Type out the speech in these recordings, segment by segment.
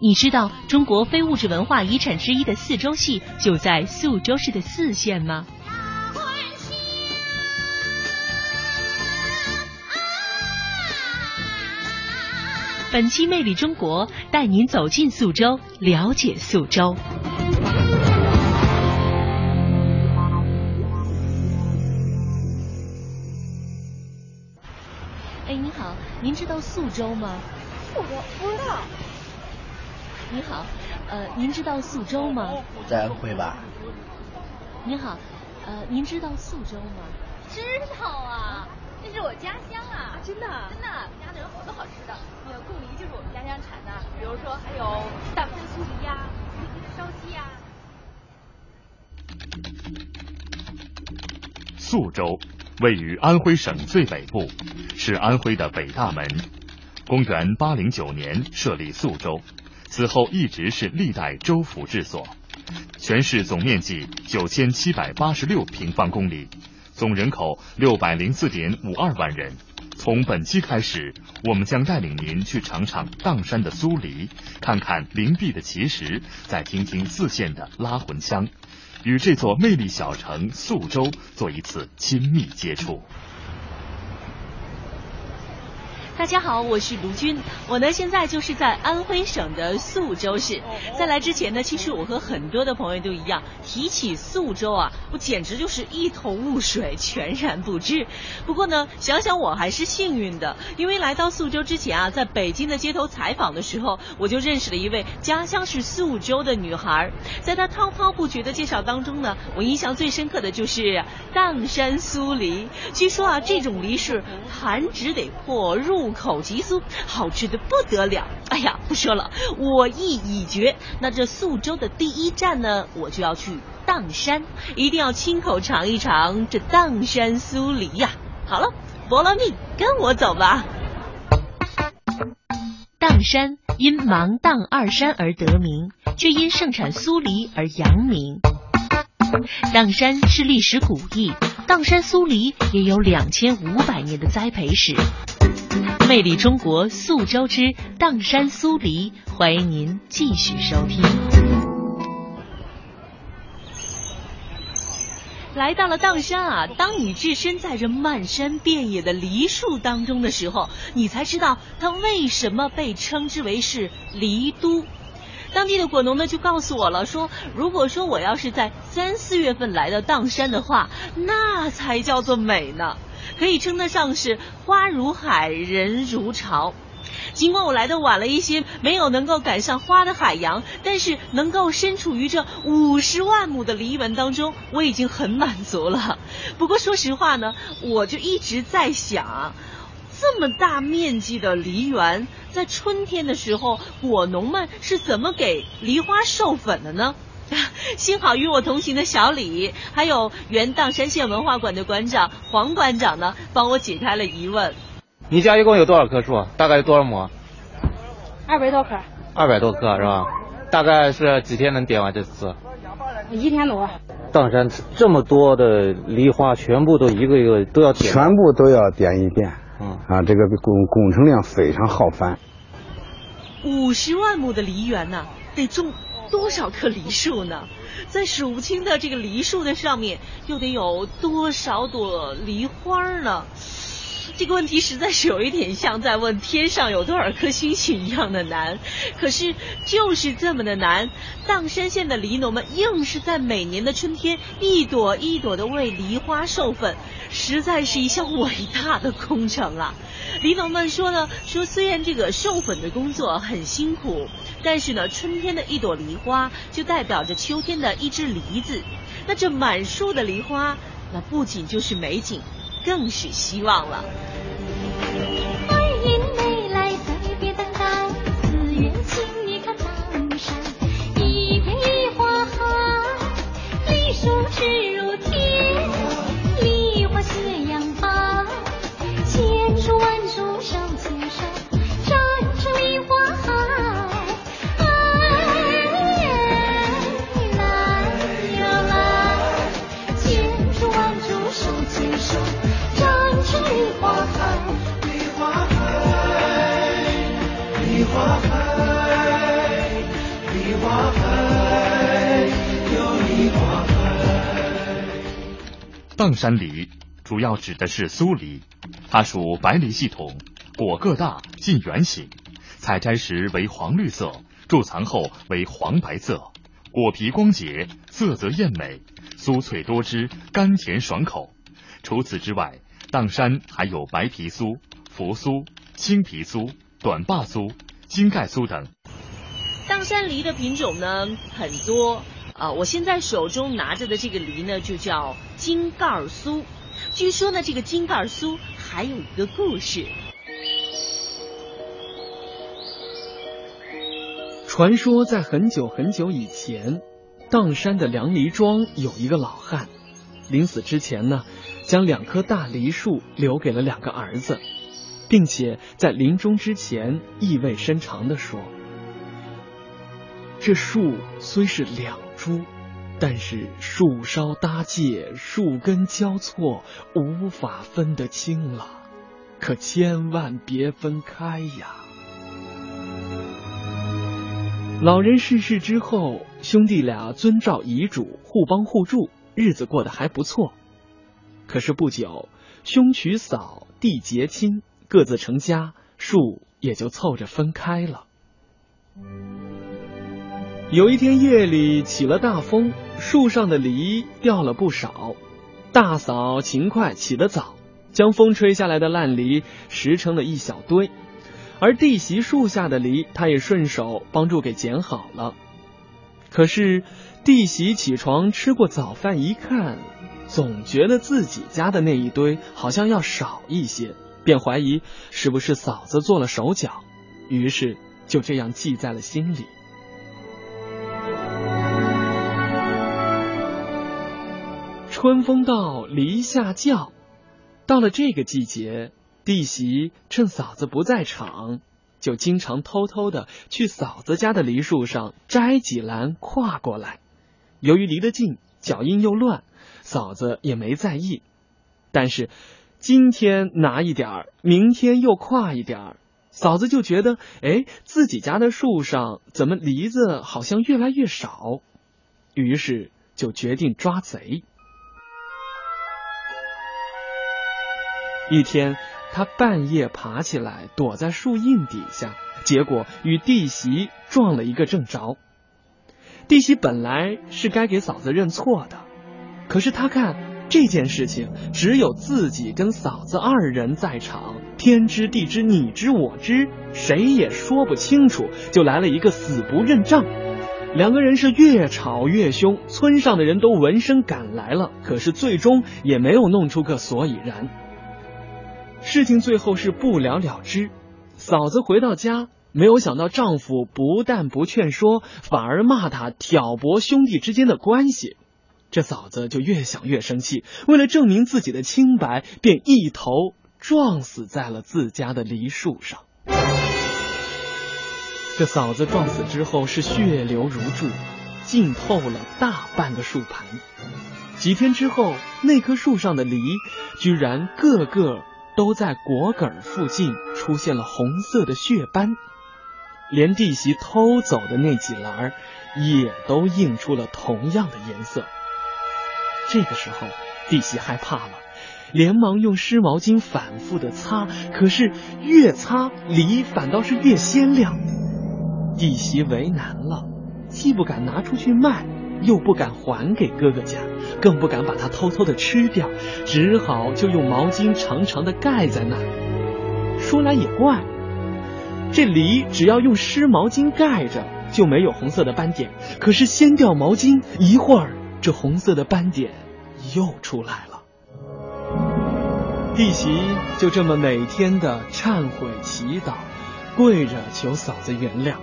你知道中国非物质文化遗产之一的四周戏就在宿州市的泗县吗？本期《魅力中国》带您走进宿州，了解宿州。哎，你好，您知道宿州吗？宿州不知道。你好，呃，您知道宿州吗？在安徽吧。您好，呃，您知道宿州吗？知道啊，这是我家乡啊，真的？真的，我们家里有好多好吃的，那个贡梨就是我们家乡产的，比如说还有大番酥梨呀，烧鸡呀。宿州位于安徽省最北部，是安徽的北大门。公元八零九年设立宿州。此后一直是历代州府治所，全市总面积九千七百八十六平方公里，总人口六百零四点五二万人。从本期开始，我们将带领您去尝尝砀山的酥梨，看看灵璧的奇石，再听听泗县的拉魂香，与这座魅力小城宿州做一次亲密接触。大家好，我是卢军，我呢现在就是在安徽省的宿州市。在来之前呢，其实我和很多的朋友都一样，提起宿州啊，我简直就是一头雾水，全然不知。不过呢，想想我还是幸运的，因为来到宿州之前啊，在北京的街头采访的时候，我就认识了一位家乡是宿州的女孩。在她滔滔不绝的介绍当中呢，我印象最深刻的就是砀山酥梨。据说啊，这种梨是弹指得破入。口即酥，好吃的不得了。哎呀，不说了，我意已决。那这宿州的第一站呢，我就要去砀山，一定要亲口尝一尝这砀山酥梨呀。好了，菠萝蜜，跟我走吧。砀山因芒砀二山而得名，却因盛产酥梨而扬名。砀山是历史古意，砀山酥梨也有两千五百年的栽培史。魅力中国宿州之砀山酥梨，欢迎您继续收听。来到了砀山啊，当你置身在这漫山遍野的梨树当中的时候，你才知道它为什么被称之为是梨都。当地的果农呢就告诉我了，说如果说我要是在三四月份来到砀山的话，那才叫做美呢。可以称得上是花如海，人如潮。尽管我来的晚了一些，没有能够赶上花的海洋，但是能够身处于这五十万亩的梨园当中，我已经很满足了。不过说实话呢，我就一直在想，这么大面积的梨园，在春天的时候，果农们是怎么给梨花授粉的呢？幸好与我同行的小李，还有原砀山县文化馆的馆长黄馆长呢，帮我解开了疑问。你家一共有多少棵树？大概有多少亩？二百多棵。二百多棵是吧？大概是几天能点完这次？一天多。砀山这么多的梨花，全部都一个一个都要点。全部都要点一遍。嗯啊，这个工工程量非常浩繁。五十万亩的梨园呢，得种。多少棵梨树呢？在数不清的这个梨树的上面，又得有多少朵梨花呢？这个问题实在是有一点像在问天上有多少颗星星一样的难。可是就是这么的难，砀山县的梨农们硬是在每年的春天一朵一朵的为梨花授粉，实在是一项伟大的工程啊！梨农们说呢，说虽然这个授粉的工作很辛苦。但是呢，春天的一朵梨花就代表着秋天的一只梨子。那这满树的梨花，那不仅就是美景，更是希望了。砀山梨主要指的是苏梨，它属白梨系统，果个大，近圆形，采摘时为黄绿色，贮藏后为黄白色，果皮光洁，色泽艳美，酥脆多汁，甘甜爽口。除此之外，砀山还有白皮酥、扶酥、青皮酥、短把酥、金盖酥等。砀山梨的品种呢很多，啊，我现在手中拿着的这个梨呢就叫金盖酥。据说呢，这个金盖酥还有一个故事。传说在很久很久以前，砀山的梁梨庄有一个老汉，临死之前呢，将两棵大梨树留给了两个儿子，并且在临终之前意味深长的说：“这树虽是两株。”但是树梢搭界，树根交错，无法分得清了。可千万别分开呀！老人逝世之后，兄弟俩遵照遗嘱，互帮互助，日子过得还不错。可是不久，兄娶嫂，弟结亲，各自成家，树也就凑着分开了。有一天夜里起了大风，树上的梨掉了不少。大嫂勤快起得早，将风吹下来的烂梨拾成了一小堆，而弟媳树下的梨，她也顺手帮助给捡好了。可是弟媳起床吃过早饭一看，总觉得自己家的那一堆好像要少一些，便怀疑是不是嫂子做了手脚，于是就这样记在了心里。春风到，梨下叫。到了这个季节，弟媳趁嫂子不在场，就经常偷偷的去嫂子家的梨树上摘几篮挎过来。由于离得近，脚印又乱，嫂子也没在意。但是今天拿一点儿，明天又挎一点儿，嫂子就觉得，哎，自己家的树上怎么梨子好像越来越少？于是就决定抓贼。一天，他半夜爬起来，躲在树荫底下，结果与弟媳撞了一个正着。弟媳本来是该给嫂子认错的，可是他看这件事情只有自己跟嫂子二人在场，天知地知你知我知，谁也说不清楚，就来了一个死不认账。两个人是越吵越凶，村上的人都闻声赶来了，可是最终也没有弄出个所以然。事情最后是不了了之。嫂子回到家，没有想到丈夫不但不劝说，反而骂她挑拨兄弟之间的关系。这嫂子就越想越生气，为了证明自己的清白，便一头撞死在了自家的梨树上。这嫂子撞死之后是血流如注，浸透了大半个树盘。几天之后，那棵树上的梨居然个个。都在果梗附近出现了红色的血斑，连弟媳偷走的那几篮也都映出了同样的颜色。这个时候，弟媳害怕了，连忙用湿毛巾反复的擦，可是越擦梨反倒是越鲜亮。弟媳为难了，既不敢拿出去卖。又不敢还给哥哥家，更不敢把它偷偷的吃掉，只好就用毛巾长长的盖在那里。说来也怪，这梨只要用湿毛巾盖着，就没有红色的斑点。可是掀掉毛巾，一会儿这红色的斑点又出来了。弟媳就这么每天的忏悔祈祷，跪着求嫂子原谅。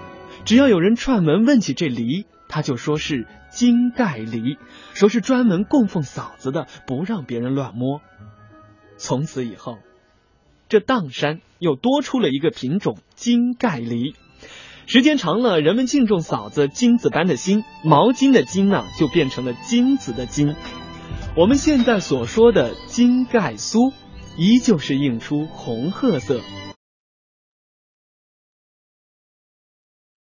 只要有人串门问起这梨，他就说是。金盖梨，说是专门供奉嫂子的，不让别人乱摸。从此以后，这砀山又多出了一个品种金盖梨。时间长了，人们敬重嫂子金子般的心，毛巾的巾呢，就变成了金子的金。我们现在所说的金盖酥，依旧是映出红褐色